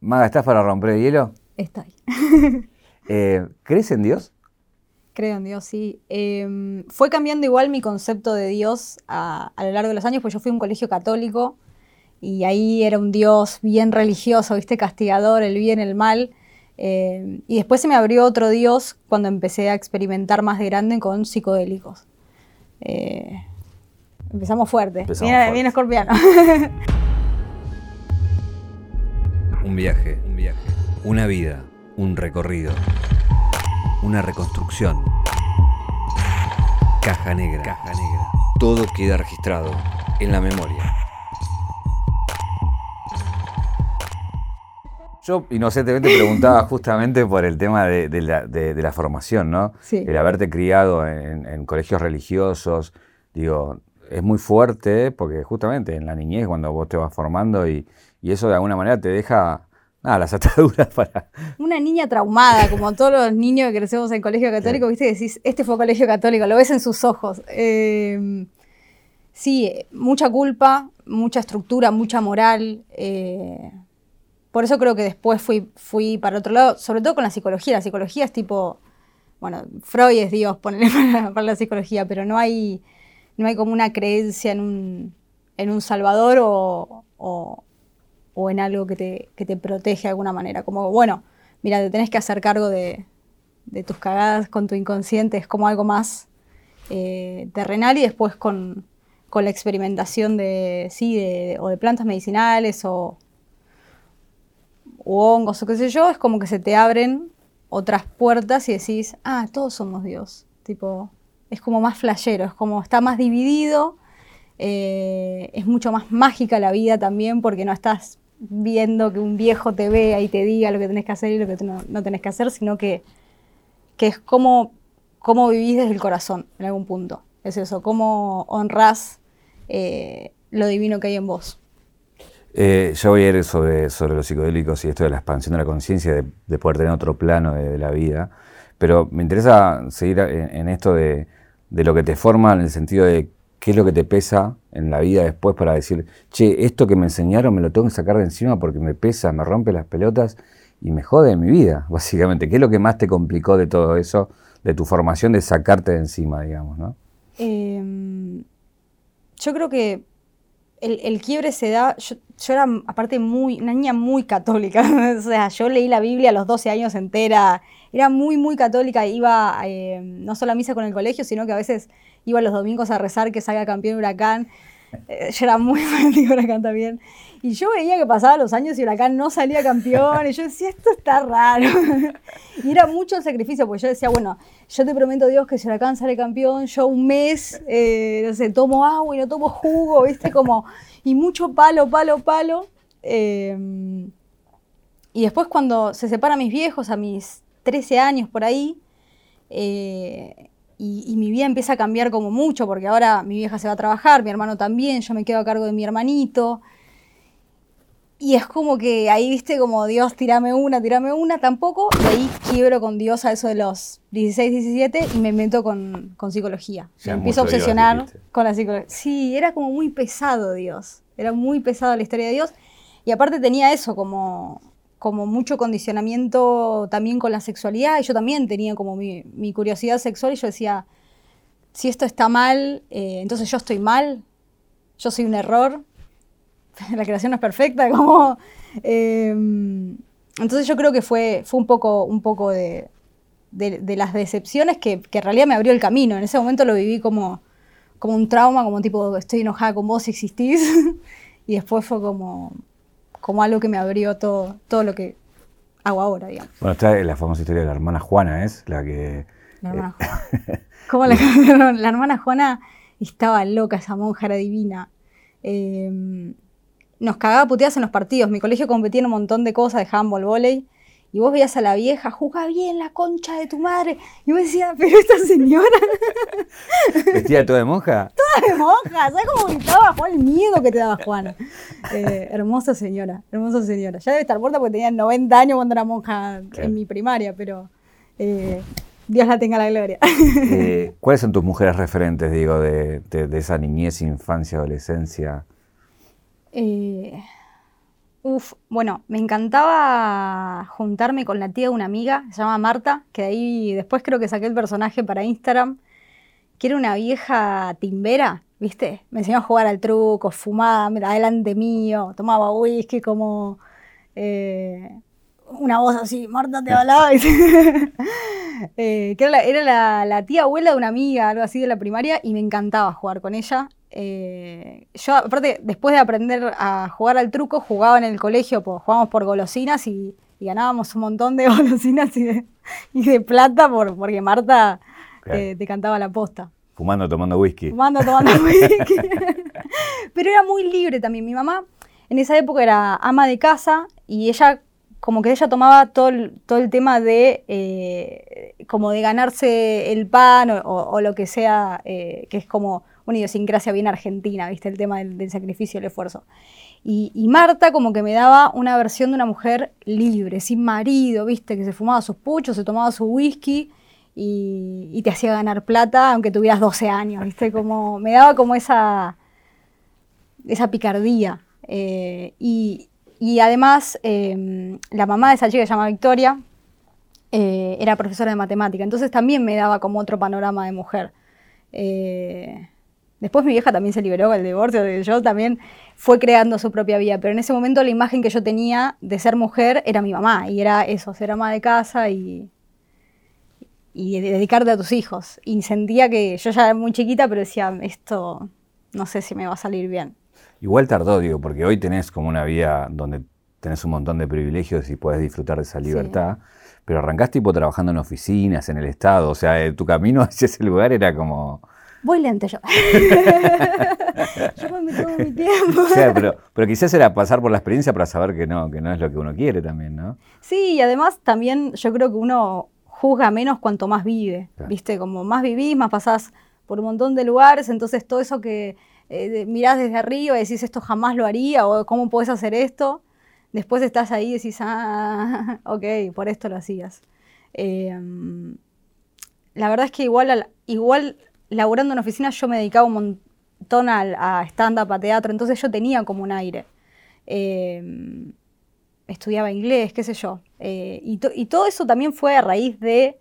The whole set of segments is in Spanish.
Maga, ¿estás para romper el hielo? Estoy. Eh, ¿Crees en Dios? Creo en Dios, sí. Em, fue cambiando igual mi concepto de Dios a, a lo largo de los años, pues yo fui a un colegio católico y ahí era un Dios bien religioso, ¿viste? Castigador, el bien, el mal. Eh, y después se me abrió otro Dios cuando empecé a experimentar más de grande con psicodélicos. Eh, empezamos fuerte. Empezamos Viene, fuerte. escorpiano. Un viaje, un viaje. Una vida, un recorrido. Una reconstrucción. Caja negra. Caja negra. Todo queda registrado en la memoria. Yo inocentemente preguntaba justamente por el tema de, de la, de- de la formación, ¿no? Sí. El haberte criado en, en colegios religiosos, digo, es muy fuerte porque justamente en la niñez cuando vos te vas formando y, y eso de alguna manera te deja nada, las ataduras para... Una niña traumada, como todos los niños que crecemos en colegio católico, viste, que decís, este fue colegio católico, lo ves en sus ojos. Eh, sí, mucha culpa, mucha estructura, mucha moral. eh, por eso creo que después fui, fui para otro lado, sobre todo con la psicología. La psicología es tipo, bueno, Freud es Dios, ponele para, para la psicología, pero no hay, no hay como una creencia en un, en un salvador o, o- o en algo que te, que te protege de alguna manera. Como, bueno, mira, te tenés que hacer cargo de, de tus cagadas con tu inconsciente, es como algo más eh, terrenal y después con, con la experimentación de, sí, de, o de plantas medicinales o, hongos o qué sé yo, es como que se te abren otras puertas y decís, ah, todos somos Dios. Tipo, es como más flashero, es como está más dividido, eh, es mucho más mágica la vida también porque no estás viendo que un viejo te vea y te diga lo que tenés que hacer y lo que no, no tenés que hacer, sino que, que es como, cómo vivís desde el corazón en algún punto. Es eso, cómo honrás eh, lo divino que hay en vos. Eh, yo voy a ir sobre, sobre los psicodélicos y esto de la expansión de la conciencia, de, de poder tener otro plano de, de la vida, pero me interesa seguir en, en esto de, de lo que te forma en el sentido de qué es lo que te pesa en la vida después para decir, che, esto que me enseñaron me lo tengo que sacar de encima porque me pesa, me rompe las pelotas y me jode mi vida, básicamente. ¿Qué es lo que más te complicó de todo eso, de tu formación, de sacarte de encima, digamos, ¿no? Eh, yo creo que el, el quiebre se da. Yo, yo era, aparte, muy, una niña muy católica. o sea, yo leí la Biblia a los 12 años entera. Era muy, muy católica. Iba eh, no solo a misa con el colegio, sino que a veces iba los domingos a rezar que salga campeón Huracán. Eh, yo era muy fanática de Huracán también. Y yo veía que pasaban los años y Huracán no salía campeón. Y yo decía, esto está raro. y era mucho el sacrificio, porque yo decía, bueno, yo te prometo, Dios, que si Huracán sale campeón, yo un mes, eh, no sé, tomo agua y no tomo jugo, ¿viste? Como, y mucho palo, palo, palo. Eh, y después cuando se separan mis viejos, a mis 13 años por ahí, eh, y, y mi vida empieza a cambiar como mucho, porque ahora mi vieja se va a trabajar, mi hermano también, yo me quedo a cargo de mi hermanito. Y es como que ahí, viste, como Dios, tirame una, tirame una, tampoco. Y ahí quiebro con Dios a eso de los 16, 17 y me meto con, con psicología. Me empiezo a Dios, obsesionar con la psicología. Sí, era como muy pesado Dios. Era muy pesado la historia de Dios. Y aparte tenía eso, como, como mucho condicionamiento también con la sexualidad. Y yo también tenía como mi, mi curiosidad sexual y yo decía, si esto está mal, eh, entonces yo estoy mal, yo soy un error, la creación no es perfecta, como... eh, entonces yo creo que fue, fue un poco, un poco de, de- de las decepciones que, que en realidad me abrió el camino. En ese momento lo viví como, como un trauma, como tipo, estoy enojada con vos existís. y después fue como, como algo que me abrió todo, todo lo que hago ahora, digamos. Bueno, está la famosa historia de la hermana Juana, ¿es? La que... La hermana Juana. ¿Cómo la cambiaron? La hermana Juana estaba loca, esa monja era divina. Eh, nos cagaba puteadas en los partidos. Mi colegio competía en un montón de cosas, de handball, volei. Y vos veías a la vieja, jugá bien la concha de tu madre. Y vos decías, pero esta señora ¿Vestida toda de monja? de monja, ¿sabes cómo gritaba Juan? El miedo que te daba Juana. Eh, hermosa señora, hermosa señora. Ya debe estar muerta porque tenía 90 años cuando era monja Claro. en mi primaria, pero eh, Dios la tenga la gloria. Eh, ¿Cuáles son tus mujeres referentes, digo, de, de- de esa niñez, infancia, adolescencia? Eh, Bueno, me encantaba juntarme con la tía de una amiga, se llama Marta, que de ahí después creo que saqué el personaje para Instagram, que era una vieja timbera, ¿viste? Me enseñó a jugar al truco, fumaba adelante mío, tomaba whisky como eh, una voz así, Marta te hablaba. eh, que era, la, tía abuela de una amiga, algo así de la primaria, y me encantaba jugar con ella. Eh, yo, aparte, después de aprender a jugar al truco, jugaba en el colegio, pues, jugábamos por golosinas y, ganábamos un montón de golosinas y de, y de plata por, porque Marta te, cantaba la posta. Fumando, tomando whisky. Fumando, tomando whisky. Pero era muy libre también. Mi mamá en esa época era ama de casa y ella como que ella tomaba todo el, todo el tema de eh, como de ganarse el pan o, lo que sea, eh, que es como una idiosincrasia bien argentina, ¿viste? El tema del, sacrificio y el esfuerzo. Y, Marta como que me daba una versión de una mujer libre, sin marido, ¿viste? Que se fumaba sus puchos, se tomaba su whisky y, te hacía ganar plata aunque tuvieras 12 años, ¿viste? Como, me daba como esa, esa picardía. Eh, y, y además, em, la mamá de esa chica que se llama Victoria eh, era profesora de matemática, entonces también me daba como otro panorama de mujer. Eh, después mi vieja también se liberó del divorcio, yo también fue creando su propia vida, pero en ese momento la imagen que yo tenía de ser mujer era mi mamá, y era eso, ser ama de casa y, y dedicarte a tus hijos. Y sentía que yo ya era muy chiquita, pero decía, esto no sé si me va a salir bien. Igual tardó, digo, porque hoy tenés como una vida donde tenés un montón de privilegios y puedes disfrutar de esa libertad, pero arrancás tipo trabajando en oficinas, en el Estado, o sea, eh, tu camino hacia ese lugar era como... Voy lento yo. yo me tomo mi tiempo. O sea, pero, pero quizás era pasar por la experiencia para saber que no, que no es lo que uno quiere también, ¿no? Sí, y además también yo creo que uno juzga menos cuanto más vive, ¿viste? Como más vivís, más pasás por un montón de lugares, entonces todo eso que eh, mirás desde arriba y decís esto jamás lo haría o cómo puedes hacer esto. Después estás ahí y decís, ah, ok, por esto lo hacías. Em, la verdad es que igual, igual laburando en oficina yo me dedicaba un montón a, stand-up, a teatro, entonces yo tenía como un aire. Em, estudiaba inglés, qué sé yo. Eh, y, y, todo eso también fue a raíz de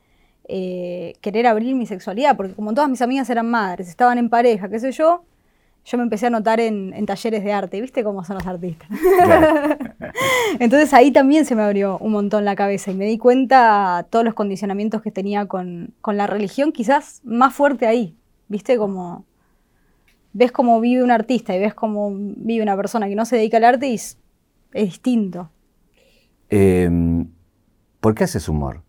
eh, querer abrir mi sexualidad, porque como todas mis amigas eran madres, estaban en pareja, qué sé yo, yo me empecé a notar en, talleres de arte, ¿viste cómo son los artistas? Entonces ahí también se me abrió un montón la cabeza y me di cuenta todos los condicionamientos que tenía con, la religión, quizás más fuerte ahí, ¿viste? Como ves cómo vive un artista y ves cómo vive una persona que no se dedica al arte y es, distinto. Em, ¿Por qué haces humor?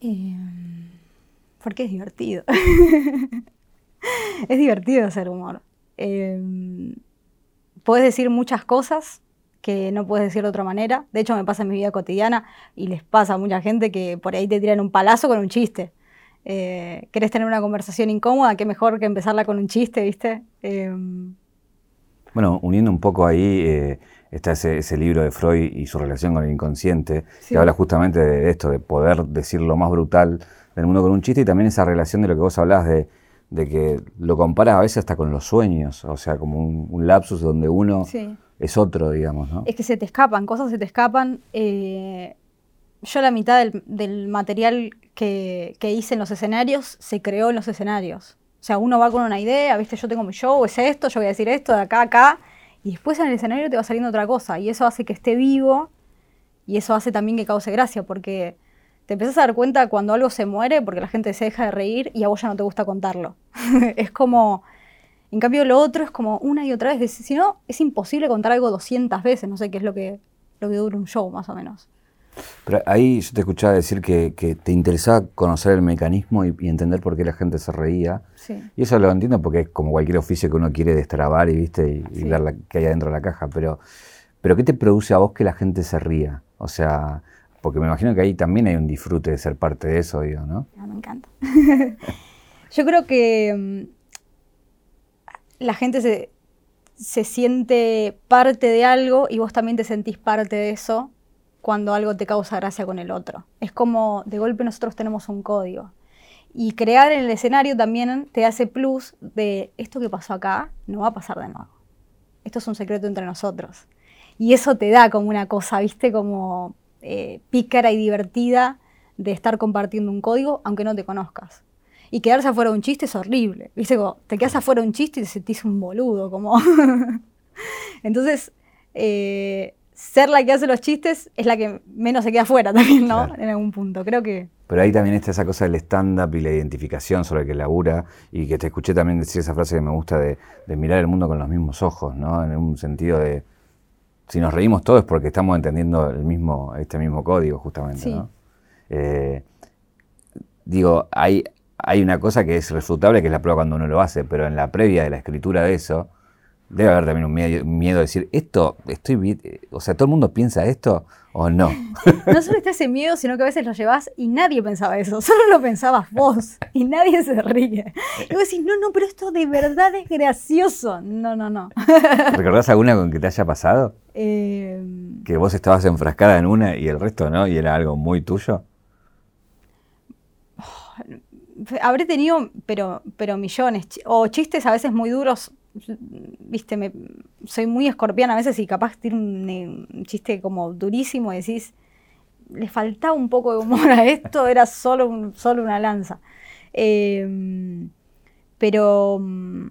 Em, porque es divertido. es divertido hacer humor. Em, puedes decir muchas cosas que no puedes decir de otra manera. De hecho, me pasa en mi vida cotidiana y les pasa a mucha gente que por ahí te tiran un palazo con un chiste. Eh, ¿Querés tener una conversación incómoda? Qué mejor que empezarla con un chiste, ¿viste? Em, bueno, uniendo un poco ahí, eh, está ese, libro de Freud y su relación con el inconsciente, que habla justamente de esto, de poder decir lo más brutal del mundo con un chiste y también esa relación de lo que vos hablás de de que lo comparas a veces hasta con los sueños, o sea, como un, lapsus donde uno es otro, digamos, ¿no? Es que se te escapan, cosas se te escapan. Eh, yo la mitad del, material que, hice en los escenarios se creó en los escenarios. O sea, uno va con una idea, viste, yo tengo mi show, es esto, yo voy a decir esto, de acá a acá, y después en el escenario te va saliendo otra cosa, y eso hace que esté vivo, y eso hace también que cause gracia, porque te empiezas a dar cuenta cuando algo se muere porque la gente se deja de reír y a vos ya no te gusta contarlo. es como, en cambio lo otro es como una y otra vez, si no, es imposible contar algo 200 veces, no sé qué es lo que, lo que dura un show más o menos. Pero ahí yo te escuchaba decir que, te interesaba conocer el mecanismo y, entender por qué la gente se reía. Y eso lo entiendo porque es como cualquier oficio que uno quiere destrabar y, ¿viste? y, ver la, qué hay adentro de la caja. Pero, pero ¿qué te produce a vos que la gente se ría? O sea, porque me imagino que ahí también hay un disfrute de ser parte de eso, digo, ¿no? Ah, me encanta. Yo creo que mm, la gente se, siente parte de algo y vos también te sentís parte de eso cuando algo te causa gracia con el otro. Es como de golpe nosotros tenemos un código. Y crear en el escenario también te hace plus de esto que pasó acá no va a pasar de nuevo. esto es un secreto entre nosotros. Y eso te da como una cosa, viste, como eh, pícara y divertida de estar compartiendo un código aunque no te conozcas. Y quedarse afuera de un chiste es horrible. Viste, como te quedas afuera de un chiste y te sentís un boludo, como... Entonces, eh, ser la que hace los chistes es la que menos se queda afuera también, ¿no? En algún punto, creo que... Pero ahí también está esa cosa del stand-up y la identificación sobre el que labura y que te escuché también decir esa frase que me gusta de, mirar el mundo con los mismos ojos, ¿no? En un sentido de, si nos reímos todos es porque estamos entendiendo el mismo, este mismo código justamente, ¿no? Eh, digo, hay, hay una cosa que es refutable, que es la prueba cuando uno lo hace, pero en la previa de la escritura de eso, debe haber también un miedo, de decir, esto, estoy bien, o sea, todo el mundo piensa esto o no. No solo está ese miedo, sino que a veces lo llevas y nadie pensaba eso, solo lo pensabas vos y nadie se ríe. Y vos decís, no, no, pero esto de verdad es gracioso. No, no, no. ¿Recordás alguna con que te haya pasado? Eh... Que vos estabas enfrascada en una y el resto no, y era algo muy tuyo habré tenido, pero, pero millones, o chistes a veces muy duros, viste, me, soy muy escorpiana a veces y capaz tiene un, chiste como durísimo y decís, le faltaba un poco de humor a esto, era solo, solo una lanza. Em, pero mm,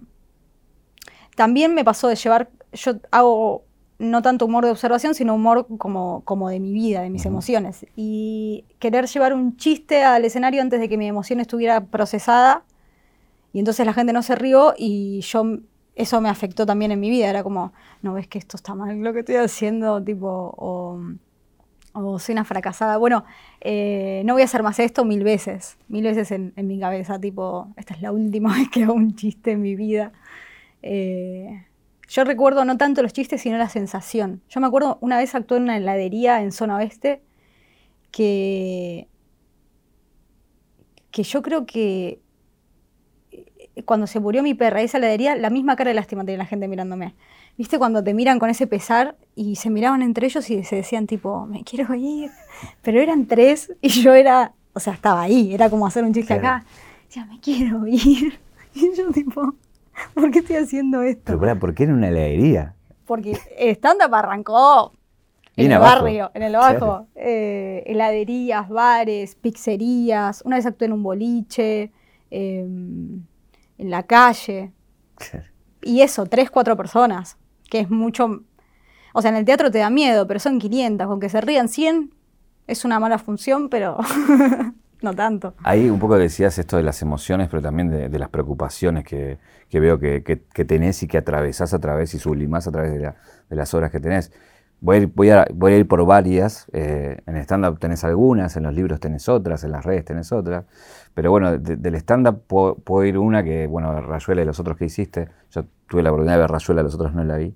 también me pasó de llevar, yo hago no tanto humor de observación, sino humor como, como de mi vida, de mis emociones. Y querer llevar un chiste al escenario antes de que mi emoción estuviera procesada, y entonces la gente no se rió y yo eso me afectó también en mi vida. Era como, no ves que esto está mal lo que estoy haciendo, tipo, o, soy una fracasada. Bueno, eh, no voy a hacer más esto mil veces, mil veces en, mi cabeza, tipo, esta es la última vez que hago un chiste en mi vida. Eh, yo recuerdo no tanto los chistes, sino la sensación. Yo me acuerdo una vez actué en una heladería en zona oeste que, que yo creo que cuando se murió mi perra, esa heladería, la misma cara de lástima tenía la gente mirándome. ¿Viste cuando te miran con ese pesar y se miraban entre ellos y se decían tipo, me quiero ir? Pero eran tres y yo era, o sea, estaba ahí, era como hacer un chiste acá. Decía, me quiero ir. Y yo tipo, ¿Por qué estoy haciendo esto? Pero, ¿por qué en una heladería? Porque stand-up arrancó en el barrio, en el bajo. Eh, heladerías, bares, pizzerías. Una vez actué en un boliche, em, en la calle. Y eso, tres, cuatro personas, que es mucho... O sea, en el teatro te da miedo, pero son 500. Aunque se rían 100, es una mala función, pero no tanto. Ahí un poco decías esto de las emociones, pero también de, las preocupaciones que, veo que, tenés y que atravesás a través y sublimás a través de, las obras que tenés. Voy a ir, voy a, voy a ir por varias, eh, en stand-up tenés algunas, en los libros tenés otras, en las redes tenés otras, pero bueno, del stand-up puedo, ir una que, bueno, Rayuela y los otros que hiciste, yo tuve la oportunidad de ver Rayuela, los otros no la vi,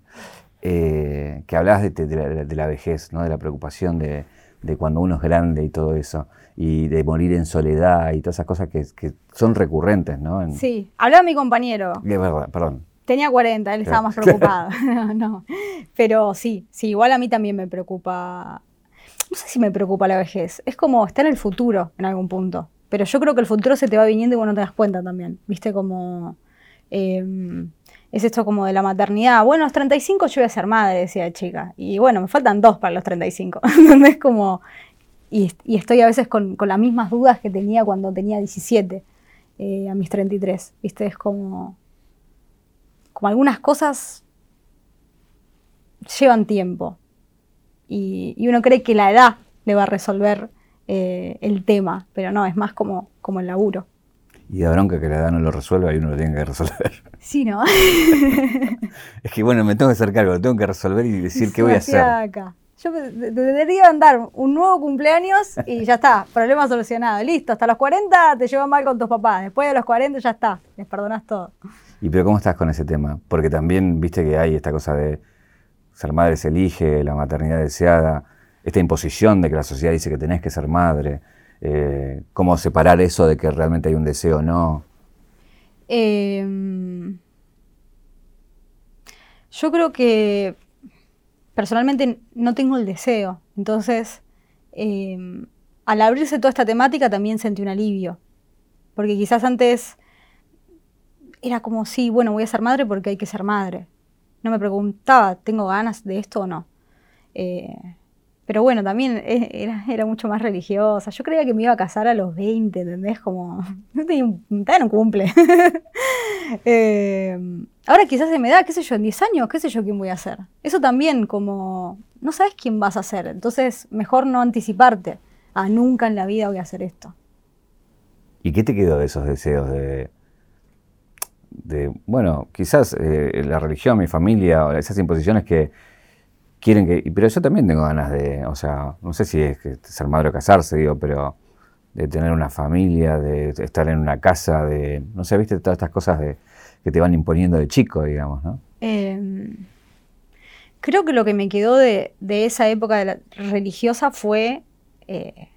eh, que hablabas de, la, vejez, ¿no? de la preocupación de, de cuando uno es grande y todo eso y de morir en soledad y todas esas cosas que, son recurrentes, ¿no? Sí, hablaba mi compañero. Es verdad, perdón. Tenía 40, él estaba más preocupado. no, Pero sí, sí, igual a mí también me preocupa. No sé si me preocupa la vejez. Es como estar en el futuro en algún punto. Pero yo creo que el futuro se te va viniendo y vos no te das cuenta también. Viste como. Em, es esto como de la maternidad. Bueno, a los 35 yo voy a ser madre, decía chica. Y bueno, me faltan dos para los 35. es como y, estoy a veces con, las mismas dudas que tenía cuando tenía 17, eh, a mis 33. ¿Viste? Es como, como algunas cosas llevan tiempo. Y, uno cree que la edad le va a resolver eh, el tema, pero no, es más como, como el laburo. Y de bronca que la edad no lo resuelva y uno lo tiene que resolver. Sí, ¿no? es que bueno, me tengo que hacer cargo, lo tengo que resolver y decir qué voy a hacer. Acá. Yo debería andar un nuevo cumpleaños y ya está, problema solucionado. Listo, hasta los 40 te llevas mal con tus papás. Después de los 40 ya está, les perdonas todo. ¿Y pero cómo estás con ese tema? Porque también viste que hay esta cosa de ser madre se elige, la maternidad deseada, esta imposición de que la sociedad dice que tenés que ser madre. Eh, ¿Cómo separar eso de que realmente hay un deseo o no? Em, yo creo que personalmente no tengo el deseo. Entonces, em, al abrirse toda esta temática también sentí un alivio. Porque quizás antes era como, sí, bueno, voy a ser madre porque hay que ser madre. no me preguntaba, ¿tengo ganas de esto o no? Eh, pero bueno, también e, era, era, mucho más religiosa. Yo creía que me iba a casar a los 20, ¿entendés? Como, no tenía un, cumple. Eh, ahora quizás se me da, qué sé yo, en 10 años, qué sé yo quién voy a ser. Eso también como, no sabes quién vas a ser. Entonces, mejor no anticiparte. A nunca en la vida voy a hacer esto. ¿Y qué te quedó de esos deseos de, bueno, quizás eh, la religión, mi familia, o esas imposiciones que quieren que. Pero yo también tengo ganas de, o sea, no sé si es ser madre o casarse, digo, pero de tener una familia, de estar en una casa, de, no sé, viste, todas estas cosas de, que te van imponiendo de chico, digamos, ¿no? Em, creo que lo que me quedó de, esa época religiosa fue eh,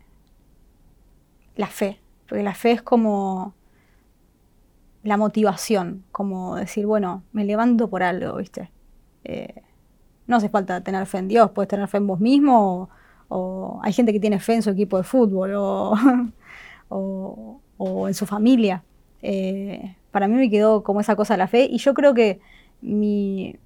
la fe, porque la fe es como la motivación, como decir, bueno, me levanto por algo, ¿viste? Eh, no hace falta tener fe en Dios, puedes tener fe en vos mismo, o, hay gente que tiene fe en su equipo de fútbol, o, en su familia. Eh, para mí me quedó como esa cosa de la fe, y yo creo que mi,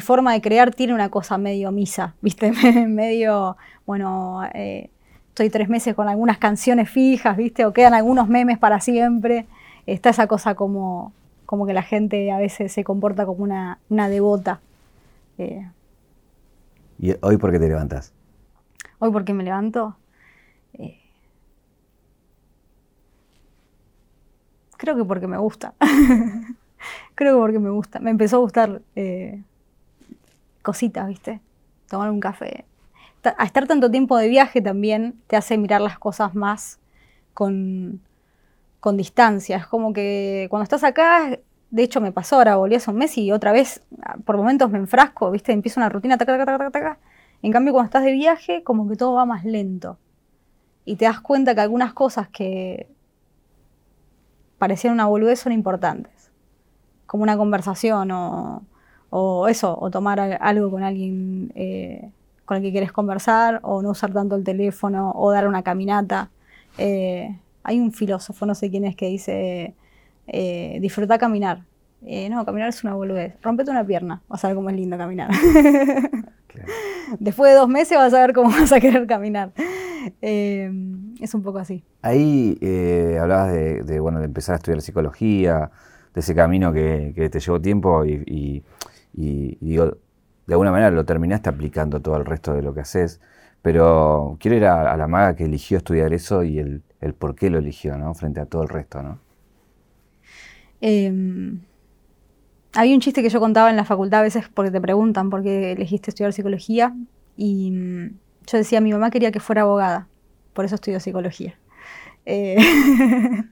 forma de crear tiene una cosa medio misa, ¿viste? medio, bueno, eh, estoy tres meses con algunas canciones fijas, ¿viste? O quedan algunos memes para siempre. Está esa cosa como, como que la gente a veces se comporta como una, una devota. Eh, ¿Y hoy por qué te levantas? Hoy por qué me levanto. Eh, creo que porque me gusta. creo que porque me gusta. Me empezó a gustar eh, cositas, ¿viste? Tomar un café. A estar tanto tiempo de viaje también te hace mirar las cosas más con, con distancia. Es como que cuando estás acá de hecho, me pasó ahora, volví hace un mes y otra vez, por momentos me enfrasco, ¿viste? Empiezo una rutina, taca, taca, taca, taca. En cambio, cuando estás de viaje, como que todo va más lento. Y te das cuenta que algunas cosas que parecían una boludez son importantes. Como una conversación o, eso, o tomar algo con alguien eh, con el que quieres conversar, o no usar tanto el teléfono, o dar una caminata. Eh, hay un filósofo, no sé quién es, que dice eh, disfruta caminar. Eh, no, caminar es una boludez. Rompete una pierna, vas a ver cómo es lindo caminar. Después de dos meses vas a ver cómo vas a querer caminar. Eh, es un poco así. Ahí eh, hablabas de, bueno, de empezar a estudiar psicología, de ese camino que, te llevó tiempo y, digo, de alguna manera lo terminaste aplicando todo el resto de lo que haces. Pero quiero ir a, la maga que eligió estudiar eso y el, el por qué lo eligió, ¿no? Frente a todo el resto, ¿no? Em, había un chiste que yo contaba en la facultad a veces porque te preguntan por qué elegiste estudiar psicología y mm, yo decía, mi mamá quería que fuera abogada, por eso estudió psicología. Eh,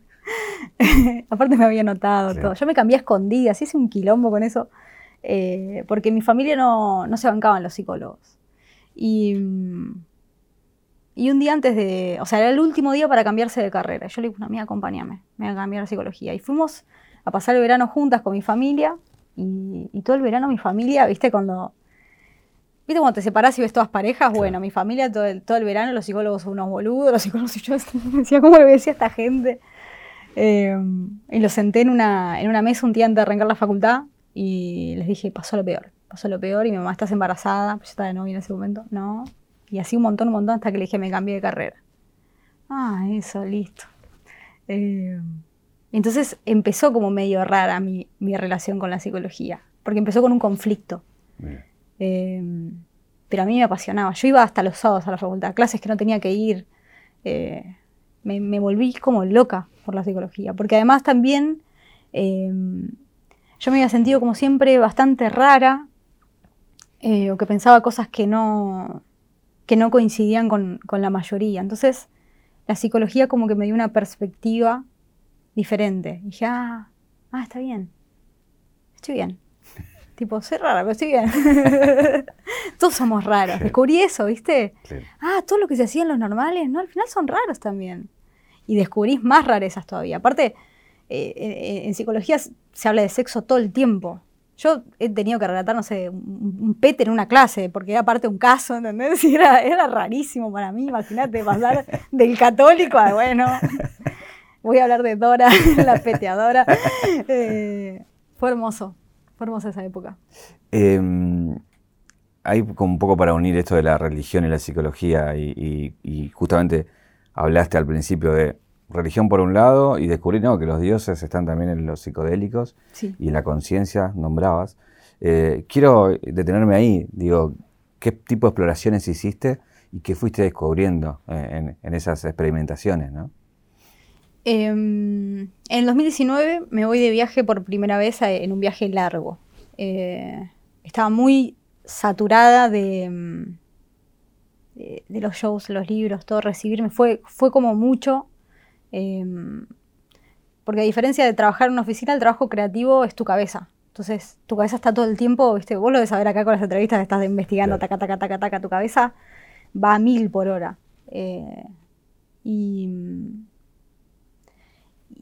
aparte me había notado todo. Yo me cambié a escondidas, hice un quilombo con eso, eh, porque mi familia no, no, se bancaban los psicólogos. Y, mm, y un día antes de, o sea, era el último día para cambiarse de carrera. Yo le dije, una amiga, acompáñame, me voy a cambiar a psicología. Y fuimos a pasar el verano juntas con mi familia. Y, todo el verano mi familia, viste, cuando... ¿Viste cuando te separás y ves todas parejas? Bueno, mi familia todo el, todo el verano, los psicólogos son unos boludos, los psicólogos y yo decía, ¿cómo le decía a esta gente? Eh, y los senté en una, en una mesa un día antes de arrancar la facultad y les dije, pasó lo peor, pasó lo peor y mi mamá estás embarazada, pues yo estaba de novia en ese momento, no. Y así un montón, un montón hasta que le dije, me cambié de carrera. Ah, eso, listo. Eh, entonces empezó como medio rara mi, relación con la psicología, porque empezó con un conflicto. Em, pero a mí me apasionaba. Yo iba hasta los sábados a la facultad, clases que no tenía que ir. Eh, me, volví como loca por la psicología, porque además también em, yo me había sentido como siempre bastante rara, eh, o que pensaba cosas que no, que no coincidían con, la mayoría. Entonces, la psicología como que me dio una perspectiva diferente. Dije, ah, ah, está bien. Estoy bien. Tipo, soy rara, pero estoy bien. Todos somos raros. Descubrí eso, ¿viste? Ah, todo lo que se hacía en los normales, ¿no? Al final son raros también. Y descubrís más rarezas todavía. Aparte, eh, en psicología se habla de sexo todo el tiempo. Yo he tenido que relatar, no sé, un, pete en una clase, porque era parte de un caso, ¿entendés? Y era, era rarísimo para mí, imagínate, pasar del católico a, bueno, voy a hablar de Dora, la peteadora. Eh, fue hermoso, fue hermosa esa época. Em, hay como un poco para unir esto de la religión y la psicología y, justamente hablaste al principio de religión por un lado y descubrir que los dioses están también en los psicodélicos y en la conciencia, nombrabas. Eh, quiero detenerme ahí, digo, ¿qué tipo de exploraciones hiciste y qué fuiste descubriendo en, esas experimentaciones? ¿no? Em, en 2019 me voy de viaje por primera vez en un viaje largo. Eh, estaba muy saturada mm, de, de, los shows, los libros, todo recibirme. Fue, fue como mucho. Em, porque a diferencia de trabajar en una oficina, el trabajo creativo es tu cabeza. Entonces, tu cabeza está todo el tiempo, ¿viste? Vos lo de saber acá con las entrevistas, estás investigando, taca, taca, taca, taca, tu cabeza va a mil por hora. Eh, y,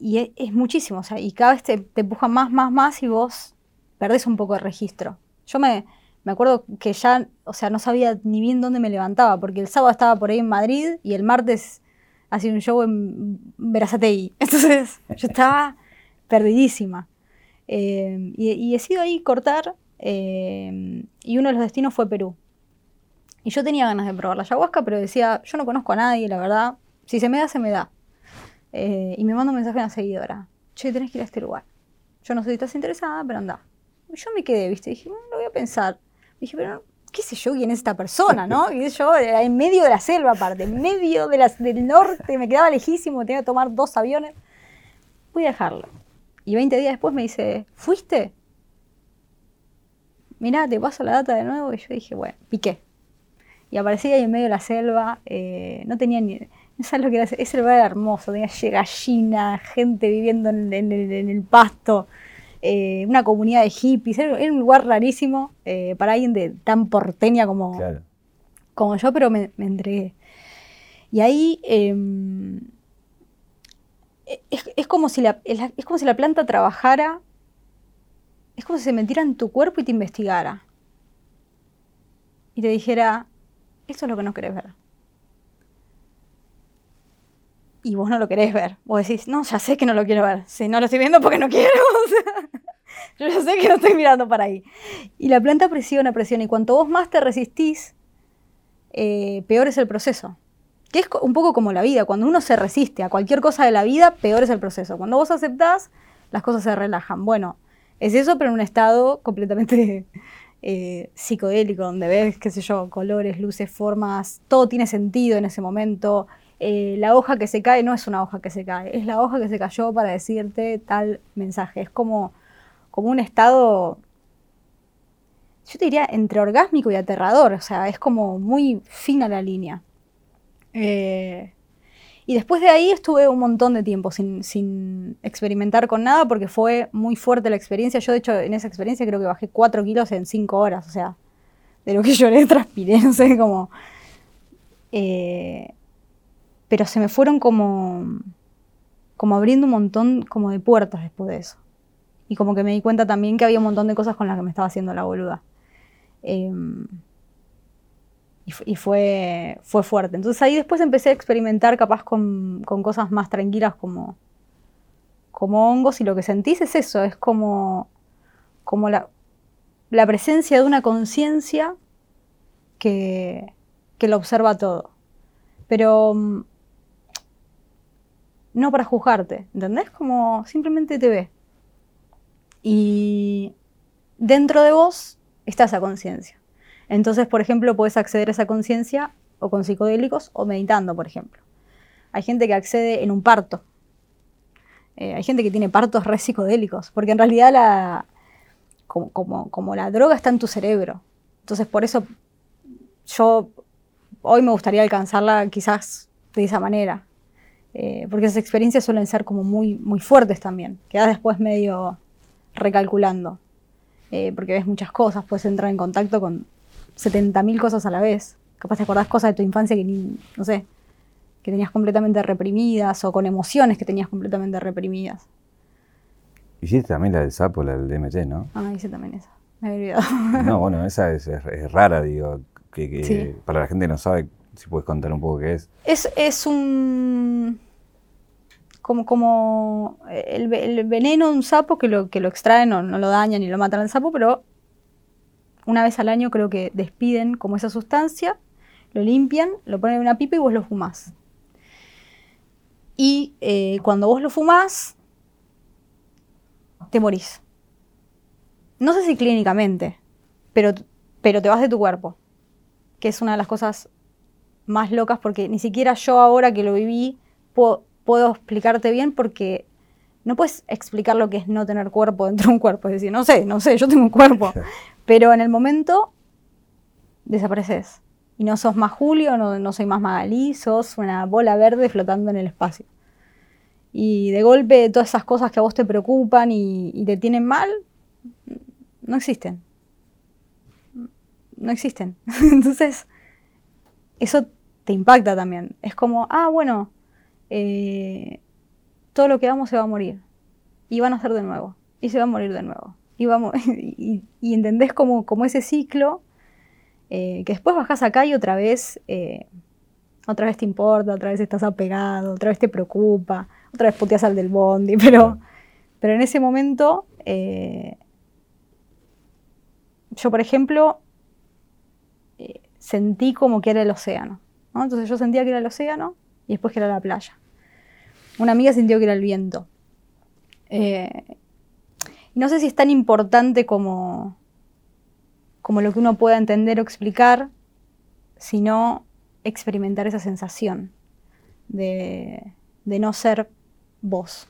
y es, muchísimo, o sea, y cada vez te, te empuja más, más, más y vos perdés un poco de registro. Yo me, me acuerdo que ya, o sea, no sabía ni bien dónde me levantaba, porque el sábado estaba por ahí en Madrid y el martes hacía un show en Verazatei. Entonces yo estaba perdidísima. Eh, y, he sido ahí cortar eh, y uno de los destinos fue Perú. Y yo tenía ganas de probar la ayahuasca, pero decía, yo no conozco a nadie, la verdad, si se me da, se me da. Eh, y me manda un mensaje a una seguidora, che, tenés que ir a este lugar. Yo no sé si estás interesada, pero anda. yo me quedé, viste, dije, lo voy a pensar. Dije, pero qué sé yo quién es esta persona, ¿no? Y yo en medio de la selva aparte, en medio de las, del norte, me quedaba lejísimo, tenía que tomar dos aviones. Voy a dejarlo. Y 20 días después me dice, ¿fuiste? Mirá, te paso la data de nuevo. Y yo dije, bueno, piqué. Y aparecía ahí en medio de la selva, eh, no tenía ni... No sabes lo que era, ese lugar era hermoso, tenía gallina, gente viviendo en el pasto. Eh, una comunidad de hippies, era, un lugar rarísimo eh, para alguien de tan porteña como, como yo, pero me, entregué. Y ahí em, es, como si la, es como si la planta trabajara, es como si se metiera en tu cuerpo y te investigara. Y te dijera, esto es lo que no querés ver y vos no lo querés ver. Vos decís, no, ya sé que no lo quiero ver. Si no lo estoy viendo porque no quiero. yo ya sé que no estoy mirando para ahí. Y la planta presiona, presiona. Y cuanto vos más te resistís, eh, peor es el proceso. Que es un poco como la vida. Cuando uno se resiste a cualquier cosa de la vida, peor es el proceso. Cuando vos aceptás, las cosas se relajan. Bueno, es eso, pero en un estado completamente eh, psicodélico, donde ves, qué sé yo, colores, luces, formas, todo tiene sentido en ese momento. Eh, la hoja que se cae no es una hoja que se cae, es la hoja que se cayó para decirte tal mensaje. Es como, como un estado, yo te diría, entre orgásmico y aterrador, o sea, es como muy fina la línea. Eh, y después de ahí estuve un montón de tiempo sin, experimentar con nada porque fue muy fuerte la experiencia. Yo, de hecho, en esa experiencia creo que bajé 4 kilos en 5 horas, o sea, de lo que lloré, transpiré, no sé, como... Eh, pero se me fueron como, como abriendo un montón como de puertas después de eso. Y como que me di cuenta también que había un montón de cosas con las que me estaba haciendo la boluda. Em, y, fue, fue fuerte. Entonces ahí después empecé a experimentar capaz con, cosas más tranquilas como, como hongos y lo que sentís es eso, es como, como la, la presencia de una conciencia que, que lo observa todo. Pero mm, no para juzgarte, ¿entendés? Como simplemente te ve. Y dentro de vos está esa conciencia. Entonces, por ejemplo, puedes acceder a esa conciencia o con psicodélicos o meditando, por ejemplo. Hay gente que accede en un parto. Eh, hay gente que tiene partos re psicodélicos, porque en realidad la, como, como la droga está en tu cerebro. Entonces, por eso yo hoy me gustaría alcanzarla quizás de esa manera, eh, porque esas experiencias suelen ser como muy, muy fuertes también. Quedas después medio recalculando, eh, porque ves muchas cosas, puedes entrar en contacto con 70.000 cosas a la vez. Capaz te acordás cosas de tu infancia que ni, no sé, que tenías completamente reprimidas o con emociones que tenías completamente reprimidas. Hiciste también la del sapo, la del DMT, ¿no? Ah, hice también esa. Me había olvidado. No, bueno, esa es, rara, digo, que, para la gente que no sabe, si puedes contar un poco qué es. Es, es un como, como el, veneno de un sapo que lo, que lo extraen, no, no lo dañan ni lo matan al sapo, pero una vez al año creo que despiden como esa sustancia, lo limpian, lo ponen en una pipa y vos lo fumás. Y eh, cuando vos lo fumás, te morís. No sé si clínicamente, pero, pero te vas de tu cuerpo, que es una de las cosas más locas porque ni siquiera yo ahora que lo viví puedo, puedo explicarte bien porque no puedes explicar lo que es no tener cuerpo dentro de un cuerpo. Es decir, no sé, no sé, yo tengo un cuerpo. Pero en el momento desapareces. Y no sos más Julio, no, no soy más Magalí, sos una bola verde flotando en el espacio. Y de golpe todas esas cosas que a vos te preocupan y, y te tienen mal, no existen. No existen. Entonces, eso te impacta también. Es como, ah, bueno, eh, todo lo que vamos se va a morir. Y van a hacer de nuevo. Y se va a morir de nuevo. Y, vamos, y, entendés como, como, ese ciclo eh, que después bajás acá y otra vez, eh, otra vez te importa, otra vez estás apegado, otra vez te preocupa, otra vez puteas al del bondi, pero, pero en ese momento, yo por ejemplo, sentí como que era el océano. Entonces yo sentía que era el océano y después que era la playa. Una amiga sintió que era el viento. Eh, no sé si es tan importante como, como lo que uno pueda entender o explicar, sino experimentar esa sensación de, no ser vos,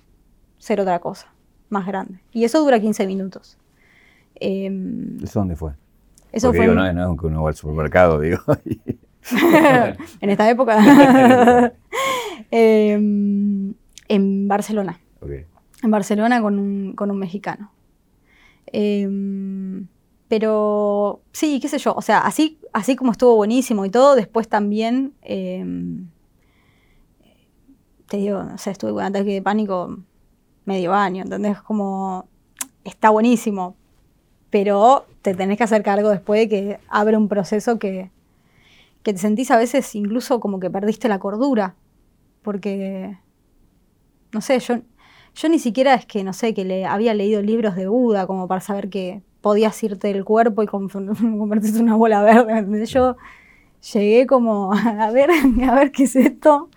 ser otra cosa, más grande. Y eso dura 15 minutos. Em, ¿Eso dónde fue? Eso fue. no, es que uno va al supermercado, digo. en esta época. Em, en Barcelona. En Barcelona con un, mexicano. Em, pero sí, qué sé yo, o sea, así, así como estuvo buenísimo y todo, después también, em, te digo, o sea, estuve con un ataque de pánico medio año, ¿entendés? Como, está buenísimo, pero te tenés que hacer cargo después de que abre un proceso que, que te sentís a veces incluso como que perdiste la cordura, porque, no sé, yo, yo ni siquiera es que, no sé, que le había leído libros de Buda como para saber que podías irte del cuerpo y convertirte en una bola verde. Yo llegué como a ver, a ver qué es esto.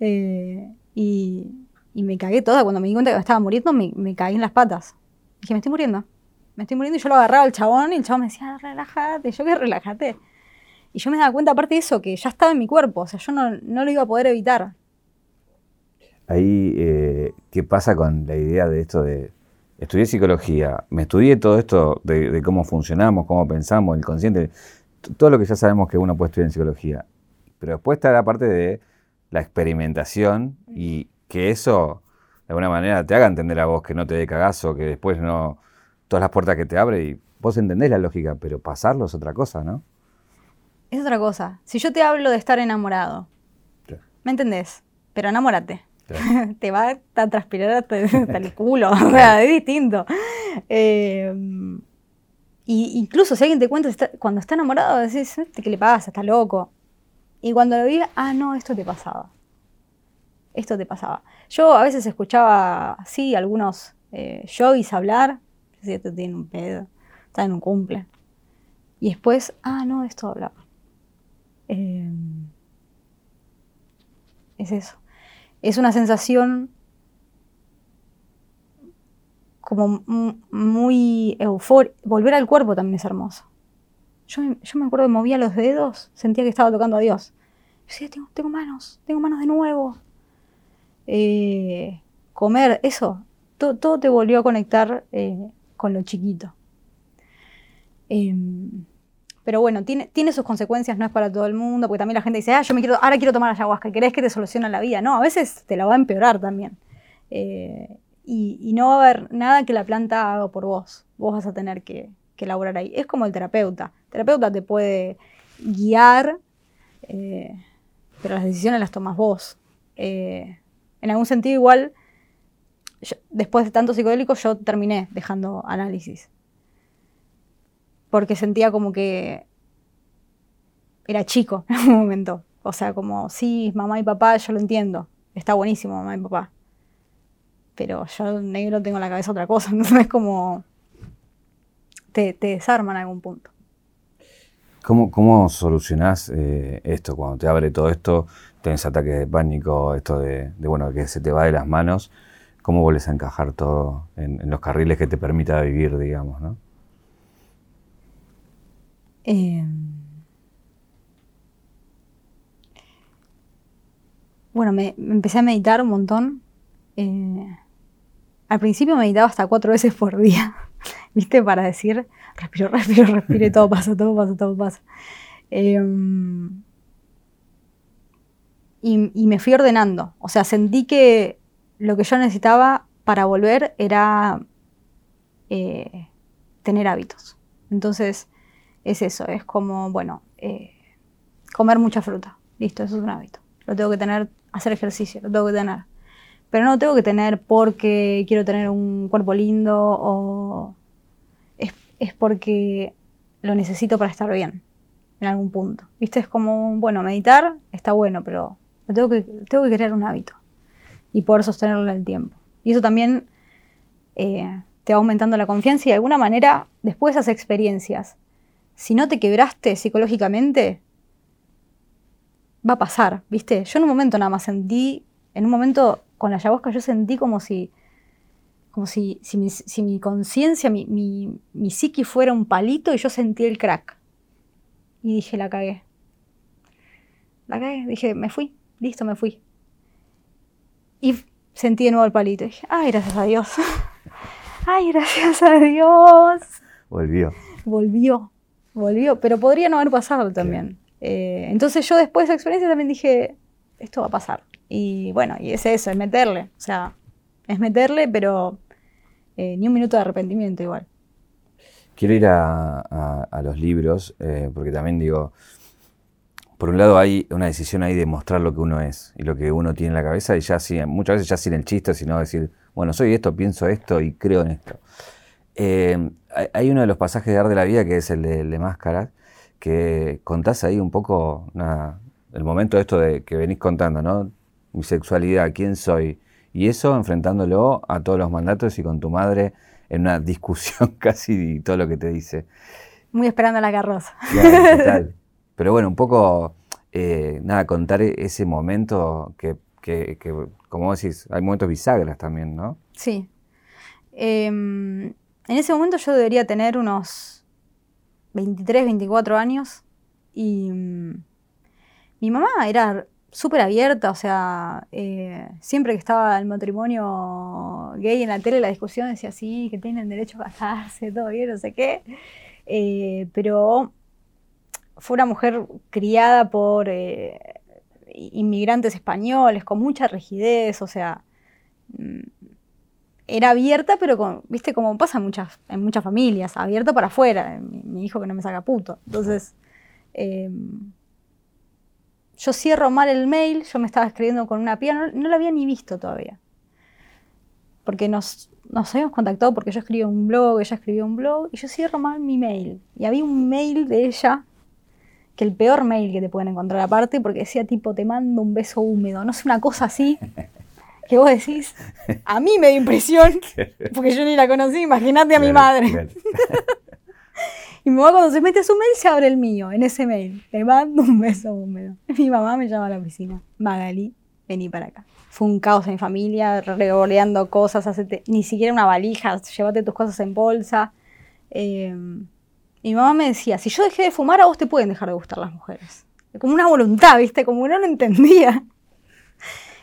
Eh, y, me cagué toda. Cuando me di cuenta que me estaba muriendo, me, me caí en las patas. Dije, me estoy muriendo. Me estoy muriendo. Y yo lo agarraba al chabón y el chabón me decía, relájate. Yo que relájate. Y yo me daba cuenta, aparte de eso, que ya estaba en mi cuerpo. O sea, yo no, no lo iba a poder evitar. Ahí, eh, ¿qué pasa con la idea de esto de estudié psicología, me estudié todo esto de, cómo funcionamos, cómo pensamos, el consciente, todo lo que ya sabemos que uno puede estudiar en psicología. Pero después está la parte de la experimentación y que eso de alguna manera te haga entender a vos que no te dé cagazo, que después no, todas las puertas que te abre y vos entendés la lógica, pero pasarlo es otra cosa, ¿no? Es otra cosa. Si yo te hablo de estar enamorado, ¿me entendés? Pero enamórate. te va a transpirar hasta, el culo, o sea, es distinto. Eh, y incluso si alguien te cuenta cuando está enamorado, decís, este, ¿qué le pasa? Está loco. Y cuando lo vive, ah, no, esto te pasaba. Esto te pasaba. Yo a veces escuchaba, sí, algunos eh, yogis hablar, si esto tiene un pedo, está en un cumple. Y después, ah, no, esto hablaba. Eh, es eso es una sensación como muy eufórica. Volver al cuerpo también es hermoso. Yo, me acuerdo que movía los dedos, sentía que estaba tocando a Dios. Yo decía, tengo, manos, tengo manos de nuevo. Eh, comer, eso, todo te volvió a conectar eh, con lo chiquito. Em, pero bueno, tiene, tiene sus consecuencias, no es para todo el mundo, porque también la gente dice, ah, yo me quiero, ahora quiero tomar ayahuasca, ¿querés que te solucione la vida? No, a veces te la va a empeorar también. Eh, y, no va a haber nada que la planta haga por vos. Vos vas a tener que, elaborar ahí. Es como el terapeuta. El terapeuta te puede guiar, eh, pero las decisiones las tomas vos. Eh, en algún sentido, igual, después de tanto psicodélico, yo terminé dejando análisis porque sentía como que era chico en un momento. O sea, como, sí, mamá y papá, yo lo entiendo. Está buenísimo, mamá y papá. pero yo negro tengo en la cabeza otra cosa, entonces es como te, te desarma en algún punto. ¿Cómo, cómo solucionás eh, esto cuando te abre todo esto? Tenés ataque de pánico, esto de, bueno, que se te va de las manos. ¿Cómo vuelves a encajar todo en, los carriles que te permita vivir, digamos, no? Em, bueno, me, empecé a meditar un montón. Eh, al principio meditaba hasta cuatro veces por día, ¿viste? Para decir, respiro, respiro, respiro y todo pasa, todo pasa, todo pasa. Em, y, me fui ordenando. O sea, sentí que lo que yo necesitaba para volver era eh, tener hábitos. Entonces, es eso, es como, bueno, eh, comer mucha fruta. Listo, eso es un hábito. Lo tengo que tener, hacer ejercicio, lo tengo que tener. Pero no lo tengo que tener porque quiero tener un cuerpo lindo o es porque lo necesito para estar bien en algún punto. ¿Viste? Es como, bueno, meditar está bueno, pero tengo que, tengo que crear un hábito y poder sostenerlo en el tiempo. Y eso también eh, te va aumentando la confianza y de alguna manera, después de esas experiencias, si no te quebraste psicológicamente, va a pasar, ¿viste? Yo en un momento nada más sentí, en un momento con la ayahuasca yo sentí como si como si, si mi, conciencia, mi, mi, mi psiqui fuera un palito y yo sentí el crack. Y dije, la cagué. La cagué, dije, me fui, listo, me fui. Y sentí de nuevo el palito. Y dije, ay, gracias a Dios. ay, gracias a Dios. Volvió. Volvió, volvió. Pero podría no haber pasado también. Eh, entonces yo después de esa experiencia también dije, esto va a pasar. Y bueno, y es eso, es meterle. O sea, es meterle, pero eh, ni un minuto de arrepentimiento igual. Quiero ir a, los libros, eh, porque también digo, por un lado hay una decisión ahí de mostrar lo que uno es y lo que uno tiene en la cabeza, y ya sí, muchas veces ya sin el chiste, sino decir, bueno, soy esto, pienso esto y creo en esto. Eh, hay uno de los pasajes de Ar de la Vida que es el de, de Máscaras, que contás ahí un poco el momento de esto de que venís contando, ¿no? Mi sexualidad, quién soy, y eso enfrentándolo a todos los mandatos y con tu madre en una discusión casi y todo lo que te dice. Muy esperando la carroza. Pero bueno, un poco, eh, nada, contar ese momento que, que, como decís, hay momentos bisagras también, ¿no? Sí. Em, en ese momento yo debería tener unos 23, 24 años y mm, mi mamá era súper abierta, o sea, eh, siempre que estaba el matrimonio gay en la tele, la discusión decía, sí, que tienen derecho a casarse, todo bien, no sé qué, eh, pero fue una mujer criada por eh, inmigrantes españoles, con mucha rigidez, o sea, mm, era abierta, pero con, viste, como pasa en muchas, en muchas familias, abierta para afuera, mi, hijo que no me saca puto, entonces yo cierro mal el mail, yo me estaba escribiendo con una piba, no, lo había ni visto todavía. Porque nos, nos habíamos contactado porque yo escribía un blog, ella escribió un blog, y yo cierro mal mi mail. Y había un mail de ella, que el peor mail que te pueden encontrar aparte, porque decía tipo, te mando un beso húmedo, no sé, una cosa así, que vos decís, a mí me dio impresión, porque yo ni la conocí, imagínate a mi madre. Y mi mamá cuando se mete a su mail se abre el mío, en ese mail. Le mando un beso húmedo. Mi mamá me llama a la oficina. Magali, vení para acá. Fue un caos en mi familia, revoleando cosas, ni siquiera una valija, llévate tus cosas en bolsa. Em, mi mamá me decía, si yo dejé de fumar, a vos te pueden dejar de gustar las mujeres. Como una voluntad, ¿viste? Como no lo entendía.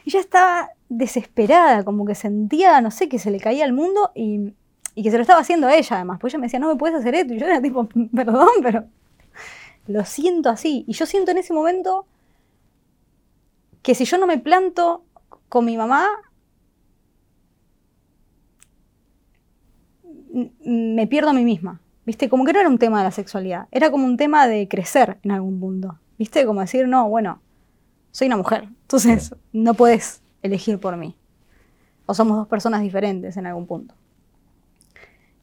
Y ya estaba desesperada, como que sentía, no sé, que se le caía el mundo y y que se lo estaba haciendo a ella además, pues ella me decía, no me puedes hacer esto, y yo era tipo, perdón, pero lo siento así. Y yo siento en ese momento que si yo no me planto con mi mamá, me pierdo a mí misma. ¿Viste? Como que no era un tema de la sexualidad, era como un tema de crecer en algún punto. ¿Viste? Como decir, no, bueno, soy una mujer, entonces no puedes elegir por mí. O somos dos personas diferentes en algún punto.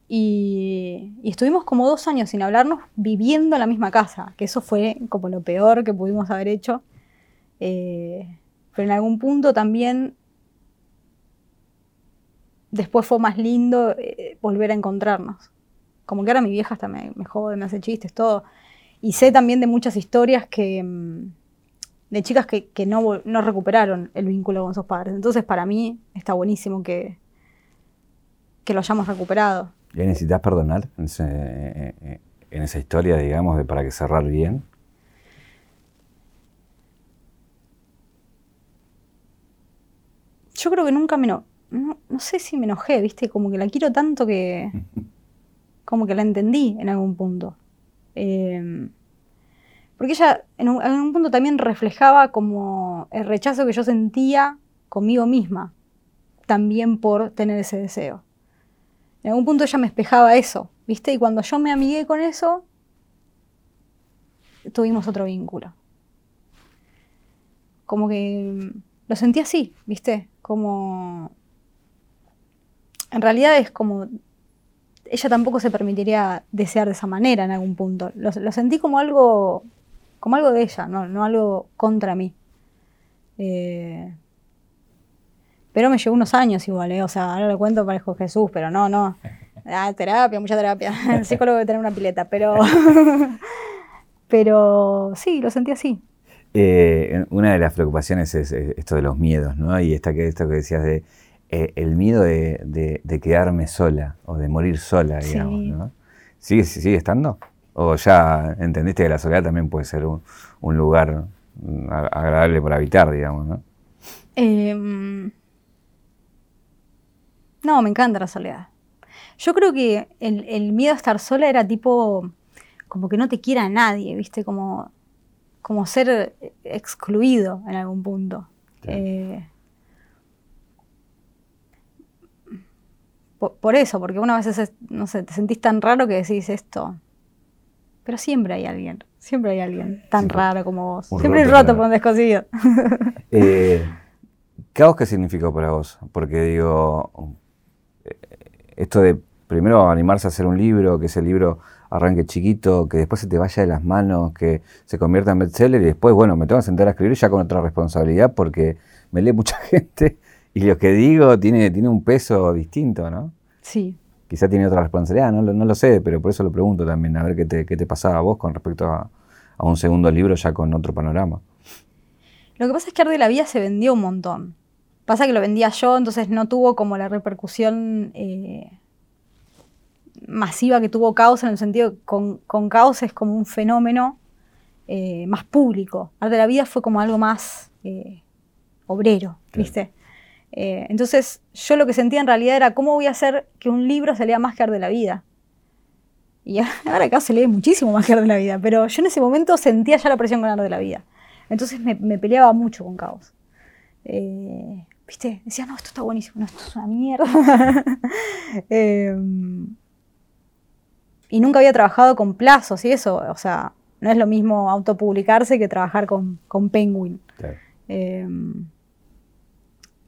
Y, estuvimos como dos años sin hablarnos viviendo en la misma casa, que eso fue como lo peor que pudimos haber hecho. Eh, pero en algún punto también después fue más lindo eh, volver a encontrarnos. Como que ahora mi vieja hasta me, me jode, me hace chistes, todo. Y sé también de muchas historias que, mm, de chicas que, no, no, recuperaron el vínculo con sus padres. Entonces, para mí está buenísimo que, que lo hayamos recuperado. ¿Y necesitas perdonar en, en, esa historia, digamos, de para que cerrar bien? Yo creo que nunca me no, no, sé si me enojé, ¿viste? Como que la quiero tanto que como que la entendí en algún punto. Em, porque ella en un, punto también reflejaba como el rechazo que yo sentía conmigo misma, también por tener ese deseo. En algún punto ella me espejaba eso, ¿viste? Y cuando yo me amigué con eso, tuvimos otro vínculo. Como que lo sentí así, ¿viste? Como... En realidad es como... Ella tampoco se permitiría desear de esa manera en algún punto. Lo, sentí como algo, como algo de ella, no, algo contra mí. Eh, pero me llevó unos años igual, ¿eh? O sea, ahora lo cuento parezco Jesús, pero no, no. Ah, terapia, mucha terapia. El psicólogo debe tener una pileta, pero. pero sí, lo sentí así. Eh, una de las preocupaciones es, esto de los miedos, ¿no? Y esta, esto que decías de eh, el miedo de, quedarme sola o de morir sola, digamos, ¿no? ¿Sigue, ¿Sigue estando? ¿O ya entendiste que la soledad también puede ser un, lugar mm, agradable para habitar, digamos, ¿no? Em, no, me encanta la soledad. Yo creo que el, miedo a estar sola era tipo, como que no te quiera nadie, ¿viste? Como como ser excluido en algún punto. Eh, por, eso, porque una vez, no sé, te sentís tan raro que decís esto. Pero siempre hay alguien, siempre hay alguien tan raro como vos. Siempre hay roto por un descosido. Eh, ¿Caos qué significó para vos? Porque digo, eh, esto de primero animarse a hacer un libro, que ese libro arranque chiquito, que después se te vaya de las manos, que se convierta en bestseller y después, bueno, me tengo que sentar a escribir ya con otra responsabilidad porque me lee mucha gente y lo que digo tiene, tiene un peso distinto, ¿no? Sí. Quizá tiene otra responsabilidad, no, no lo sé, pero por eso lo pregunto también, a ver qué te, qué te pasaba a vos con respecto a, un segundo libro ya con otro panorama. Lo que pasa es que Arde la Vida se vendió un montón. Pasa que lo vendía yo, entonces no tuvo como la repercusión eh, masiva que tuvo Caos en el sentido que con, Caos es como un fenómeno eh, más público. Arte de la vida fue como algo más eh, obrero, ¿viste? Eh, entonces yo lo que sentía en realidad era cómo voy a hacer que un libro se lea más que de la vida. Y ahora Caos se lee muchísimo más que de la vida, pero yo en ese momento sentía ya la presión con de la vida. Entonces me, peleaba mucho con Caos. ¿Viste? Decía, no, esto está buenísimo, no, esto es una mierda. Em, y nunca había trabajado con plazos y eso, o sea, no es lo mismo autopublicarse que trabajar con, Penguin. Em,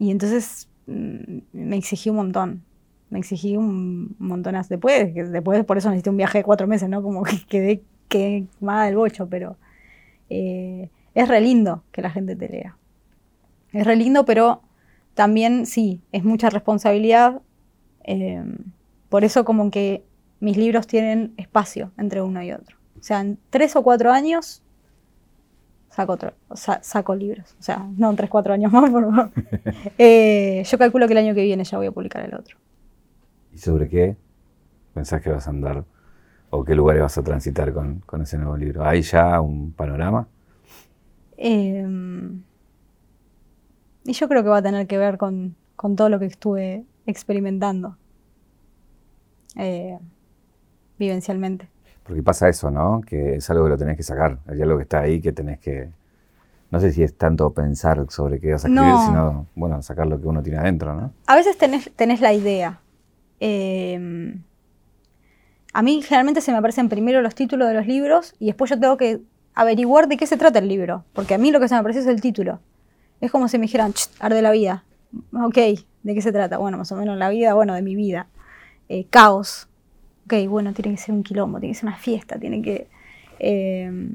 y entonces mm, me exigí un montón, me exigí un montón después, después por eso necesité un viaje de cuatro meses, ¿no? Como que quedé quemada del bocho, pero eh, es re lindo que la gente te lea. Es re lindo, pero también sí, es mucha responsabilidad. Em, por eso como que mis libros tienen espacio entre uno y otro. O sea, en tres o cuatro años saco, otro, saco libros. O sea, no en tres, cuatro años más, por favor. Eh, yo calculo que el año que viene ya voy a publicar el otro. ¿Y sobre qué pensás que vas a andar? ¿O qué lugares vas a transitar con, ese nuevo libro? ¿Hay ya un panorama? Em, y yo creo que va a tener que ver con, todo lo que estuve experimentando. Eh, vivencialmente. Porque pasa eso, ¿no? Que es algo que lo tenés que sacar, hay algo que está ahí que tenés que... No sé si es tanto pensar sobre qué vas a escribir, sino, bueno, sacar lo que uno tiene adentro, ¿no? A veces tenés, tenés la idea. Em, a mí generalmente se me aparecen primero los títulos de los libros y después yo tengo que averiguar de qué se trata el libro, porque a mí lo que se me aparece es el título. Es como si me dijeran, arde la vida. Ok, ¿de qué se trata? Bueno, más o menos la vida, bueno, de mi vida. Eh, caos, ok, bueno, tiene que ser un quilombo, tiene que ser una fiesta, tiene que... Em,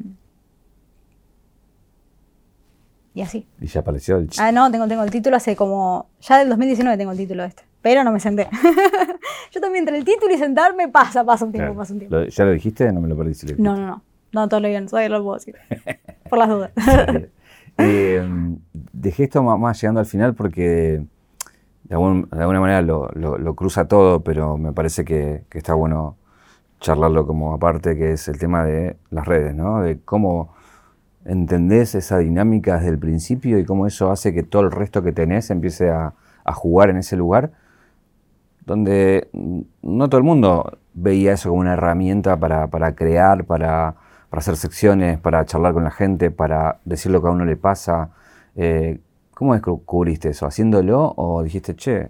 y así. ¿Y ya apareció el Ah, no, tengo, tengo el título hace como... Ya del 2019 tengo el título este. pero no me senté. yo también entre el título y sentarme pasa, pasa un tiempo, pasa un tiempo. ¿Ya lo dijiste? No me lo perdí. Si no, no, no. No, todo lo bien, todavía lo puedo decir. Por las dudas. eh, dejé esto más, llegando al final porque de, alguna manera lo, cruza todo, pero me parece que, está bueno charlarlo como aparte, que es el tema de las redes, ¿no? De cómo entendés esa dinámica desde el principio y cómo eso hace que todo el resto que tenés empiece a, jugar en ese lugar, donde no todo el mundo veía eso como una herramienta para, crear, para, hacer secciones, para charlar con la gente, para decir lo que a uno le pasa. Eh, ¿Cómo descubriste eso? ¿Haciéndolo o dijiste, che,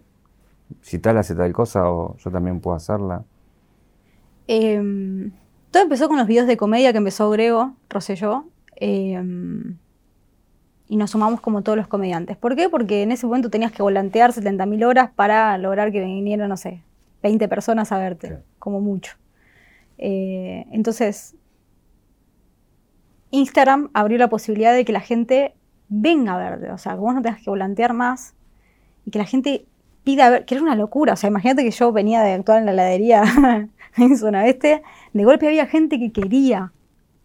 si tal hace tal cosa o yo también puedo hacerla? Em, todo empezó con los videos de comedia que empezó Grego, Rosselló, em, y nos sumamos como todos los comediantes. ¿Por qué? Porque en ese momento tenías que volantear 70.000 horas para lograr que vinieran, no sé, 20 personas a verte, como mucho. Eh, entonces, Instagram abrió la posibilidad de que la gente venga a verte, o sea, que vos no tengas que volantear más y que la gente pida ver, que era una locura, o sea, imagínate que yo venía de actuar en la heladería en zona este, de golpe había gente que quería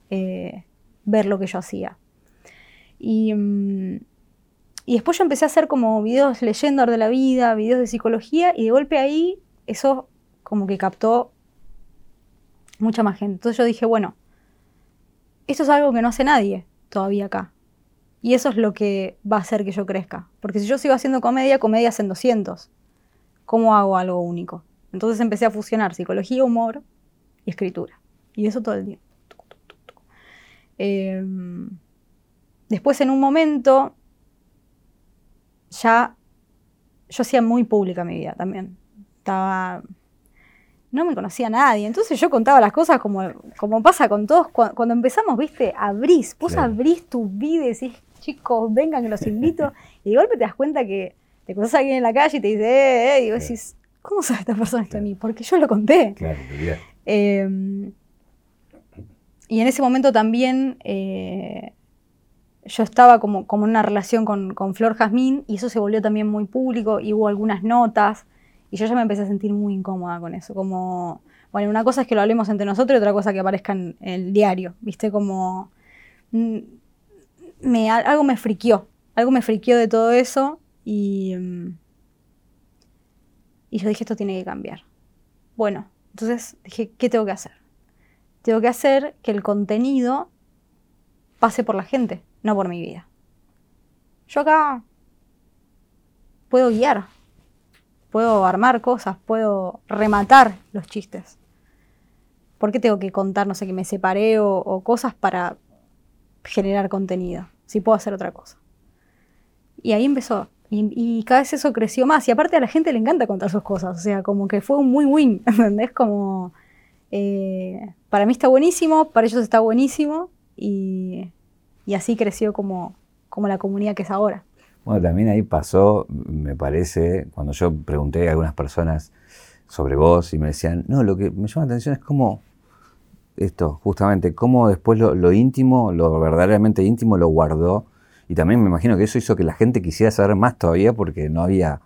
eh, ver lo que yo hacía. Y, mm, y después yo empecé a hacer como videos leyendo de la vida, videos de psicología, y de golpe ahí eso como que captó mucha más gente. Entonces yo dije, bueno, esto es algo que no hace nadie todavía acá. Y eso es lo que va a hacer que yo crezca. Porque si yo sigo haciendo comedia, comedia hacen 200. ¿Cómo hago algo único? Entonces empecé a fusionar psicología, humor y escritura. Y eso todo el día. Em, después en un momento ya yo hacía muy pública mi vida también. Estaba no me conocía a nadie. Entonces yo contaba las cosas como, como pasa con todos. Cuando, empezamos, viste, abrís, vos abrís tu vida y decís, chicos, vengan que los invito. y de golpe te das cuenta que te cruzas a alguien en la calle y te dice, eh, eh, y vos decís, ¿cómo sabe esta persona esto de mí? Porque yo lo conté. Claro, eh, y en ese momento también eh, yo estaba como, como en una relación con, con Flor Jazmín y eso se volvió también muy público y hubo algunas notas. Y yo ya me empecé a sentir muy incómoda con eso. Como, bueno, una cosa es que lo hablemos entre nosotros y otra cosa que aparezca en, el diario. ¿Viste? Como. Mm, algo me friqueó. Algo me friqueó de todo eso y. Mm, y yo dije, esto tiene que cambiar. Bueno, entonces dije, ¿qué tengo que hacer? Tengo que hacer que el contenido pase por la gente, no por mi vida. Yo acá puedo guiar, puedo armar cosas, puedo rematar los chistes. ¿Por qué tengo que contar, no sé, que me separé o, cosas para generar contenido? Si puedo hacer otra cosa. Y ahí empezó. Y, cada vez eso creció más. Y aparte a la gente le encanta contar sus cosas. O sea, como que fue un muy win. ¿Entendés? Como. Eh, para mí está buenísimo, para ellos está buenísimo. Y, y así creció como, como la comunidad que es ahora. Bueno, también ahí pasó, me parece, cuando yo pregunté a algunas personas sobre vos y me decían, no, lo que me llama la atención es cómo esto, justamente, cómo después lo, íntimo, lo verdaderamente íntimo lo guardó. Y también me imagino que eso hizo que la gente quisiera saber más todavía porque no había,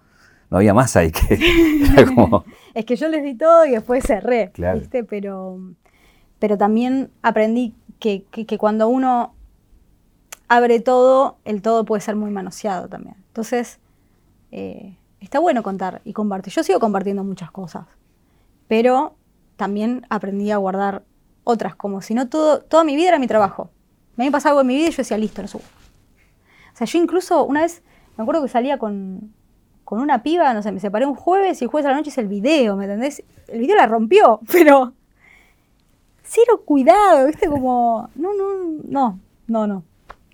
no había más ahí que... es que yo les di todo y después cerré, ¿viste? Pero, pero también aprendí que, que cuando uno abre todo, el todo puede ser muy manoseado también. Entonces, eh, está bueno contar y compartir. Yo sigo compartiendo muchas cosas, pero también aprendí a guardar otras, como si no todo, toda mi vida era mi trabajo. Me había pasado algo en mi vida y yo decía, listo, lo subo. O sea, yo incluso una vez, me acuerdo que salía con, con una piba, no sé, me separé un jueves y el jueves a la noche hice el video, ¿me entendés? El video la rompió, pero cero cuidado, ¿viste? Como, no, no, no, no, no.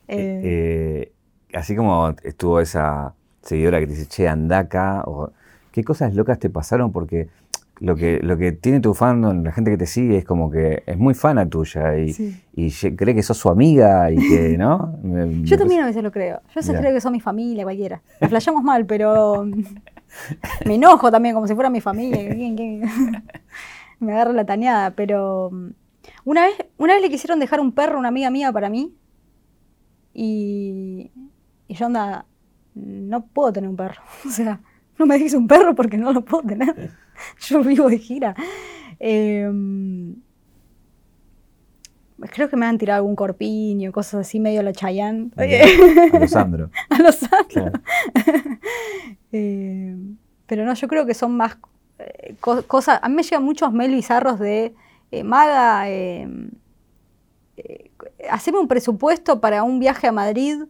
Eh, eh, así como estuvo esa seguidora que te dice, che, anda acá, o qué cosas locas te pasaron, porque lo que, lo que tiene tu fandom, la gente que te sigue, es como que es muy fana tuya y, cree que sos su amiga y que, ¿no? Yo también a veces lo creo. Yo a veces creo que son mi familia, cualquiera. Nos flayamos mal, pero me enojo también, como si fuera mi familia. me agarro la tañada, pero una vez, una vez le quisieron dejar un perro a una amiga mía para mí y, yo anda, no puedo tener un perro. O sea, no me dejes un perro porque no lo puedo tener. Yo vivo de gira. Em, creo que me han tirado algún corpiño, cosas así, medio a la Chayanne. A los Sandro. a los Sandro. Pero no, yo creo que son más eh, cosas. A mí me llegan muchos mails bizarros de eh, Maga, em, eh, haceme un presupuesto para un viaje a Madrid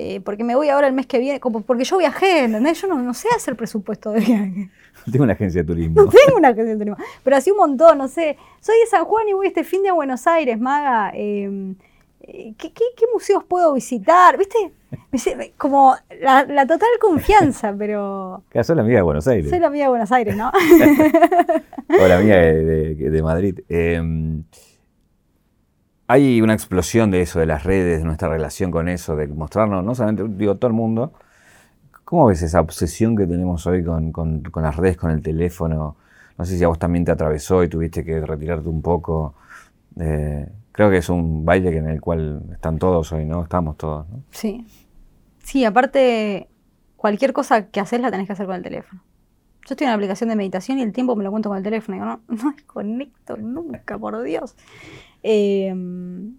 eh, porque me voy ahora el mes que viene, como porque yo viajé, ¿entendés? Yo no, sé hacer presupuesto de viaje. Tengo una agencia de turismo. No tengo una agencia de turismo, pero así un montón, no sé. Soy de San Juan y voy este fin de a Buenos Aires, Maga. Em, eh, ¿qué, museos puedo visitar? ¿Viste? Como la, total confianza, pero... Que soy la amiga de Buenos Aires. Soy la amiga de Buenos Aires, ¿no? o la amiga de, de Madrid. Eh, hay una explosión de eso, de las redes, de nuestra relación con eso, de mostrarnos, no solamente, digo, todo el mundo. ¿Cómo ves esa obsesión que tenemos hoy con, las redes, con el teléfono? No sé si a vos también te atravesó y tuviste que retirarte un poco. Eh, creo que es un baile en el cual están todos hoy, ¿no? Estamos todos. Sí. Sí, aparte, cualquier cosa que haces la tenés que hacer con el teléfono. Yo estoy en la aplicación de meditación y el tiempo me lo cuento con el teléfono. Y digo, no, no desconecto nunca, por Dios. Em,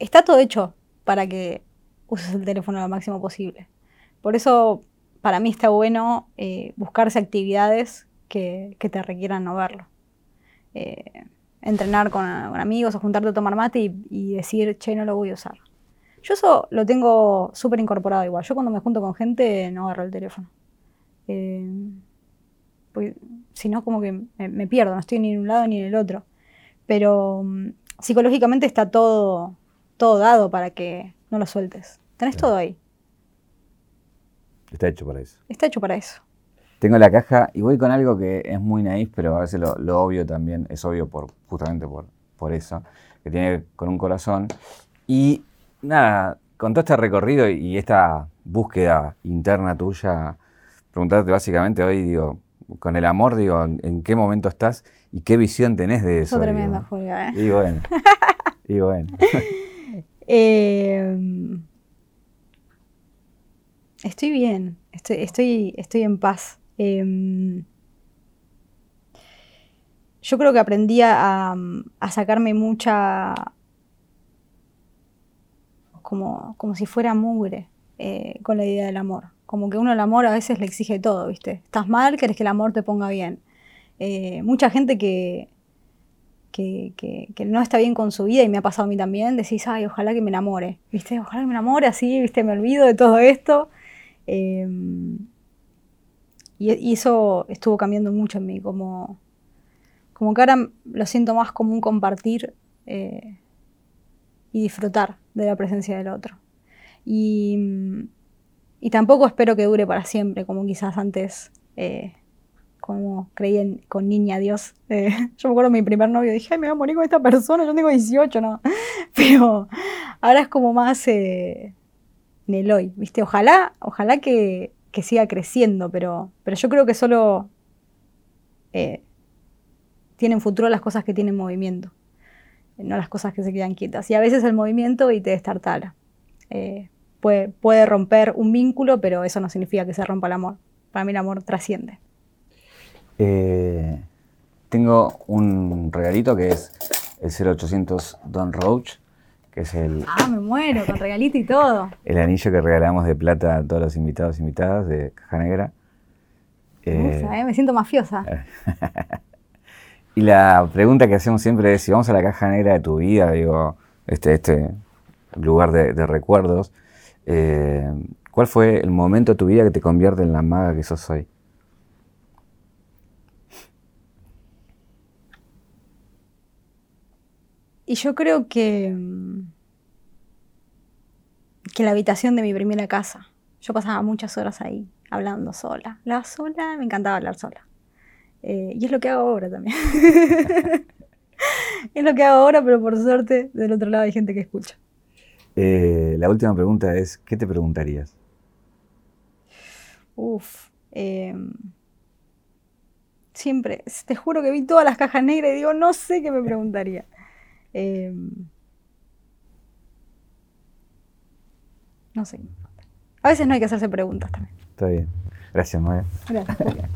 está todo hecho para que uses el teléfono lo máximo posible. Por eso, para mí está bueno eh, buscarse actividades que, te requieran no verlo. Eh, entrenar con, amigos o juntarte a tomar mate y, decir, che, no lo voy a usar. Yo eso lo tengo súper incorporado igual. Yo cuando me junto con gente no agarro el teléfono. Eh, pues, si no, como que me, me, pierdo, no estoy ni en un lado ni en el otro pero mm, psicológicamente está todo, todo dado para que no lo sueltes. Tenés todo ahí. Está hecho para eso. Está hecho para eso. Tengo la caja y voy con algo que es muy naif, pero a veces lo, obvio también es obvio por, justamente por, por eso, que tiene con un corazón. Y nada, con todo este recorrido y esta búsqueda interna tuya, preguntarte básicamente hoy, digo, con el amor, digo, ¿en, qué momento estás y qué visión tenés de eso? tremenda, Julia. ¿eh? Y bueno, y bueno. Em, estoy bien, estoy, estoy, estoy en paz. Em, yo creo que aprendí a, sacarme mucha, como, como si fuera mugre, eh, con la idea del amor. Como que uno el amor a veces le exige todo, ¿viste? Estás mal, querés que el amor te ponga bien. Eh, mucha gente que, que, no está bien con su vida, y me ha pasado a mí también, decís, ay, ojalá que me enamore, ¿viste? Ojalá que me enamore así, ¿viste? Me olvido de todo esto. Em, y, eso estuvo cambiando mucho en mí, como, como que ahora lo siento más como un compartir eh, y disfrutar de la presencia del otro. Y y tampoco espero que dure para siempre, como quizás antes, eh, como creí con Niña Dios. Eh, yo me acuerdo de mi primer novio, dije, ay, me voy a morir con esta persona, yo tengo 18, ¿no? Pero ahora es como más en el hoy, ¿viste? Ojalá, ojalá que, siga creciendo, pero, pero yo creo que solo tienen futuro las cosas que tienen movimiento, no las cosas que se quedan quietas. Y a veces el movimiento y te destartala puede, romper un vínculo, pero eso no significa que se rompa el amor. Para mí el amor trasciende. Eh, tengo un regalito que es el 0800 Don Roach, que es el... Ah, me muero, con regalito y todo. El anillo que regalamos de plata a todos los invitados e invitadas de Caja Negra. Eh, eh, me siento mafiosa. y la pregunta que hacemos siempre es, si vamos a la Caja Negra de tu vida, digo, este, este lugar de recuerdos, eh, ¿Cuál fue el momento de tu vida que te convierte en la maga que sos hoy? Y yo creo que, mm, que la habitación de mi primera casa. Yo pasaba muchas horas ahí, hablando sola. La sola, me encantaba hablar sola. Eh, y es lo que hago ahora también. es lo que hago ahora, pero por suerte del otro lado hay gente que escucha. Eh, la última pregunta es, ¿qué te preguntarías? Uf, em, siempre, te juro que vi todas las cajas negras y digo, no sé qué me preguntaría. Em, no sé. A veces no hay que hacerse preguntas también. Está bien. Gracias, Maya. Gracias.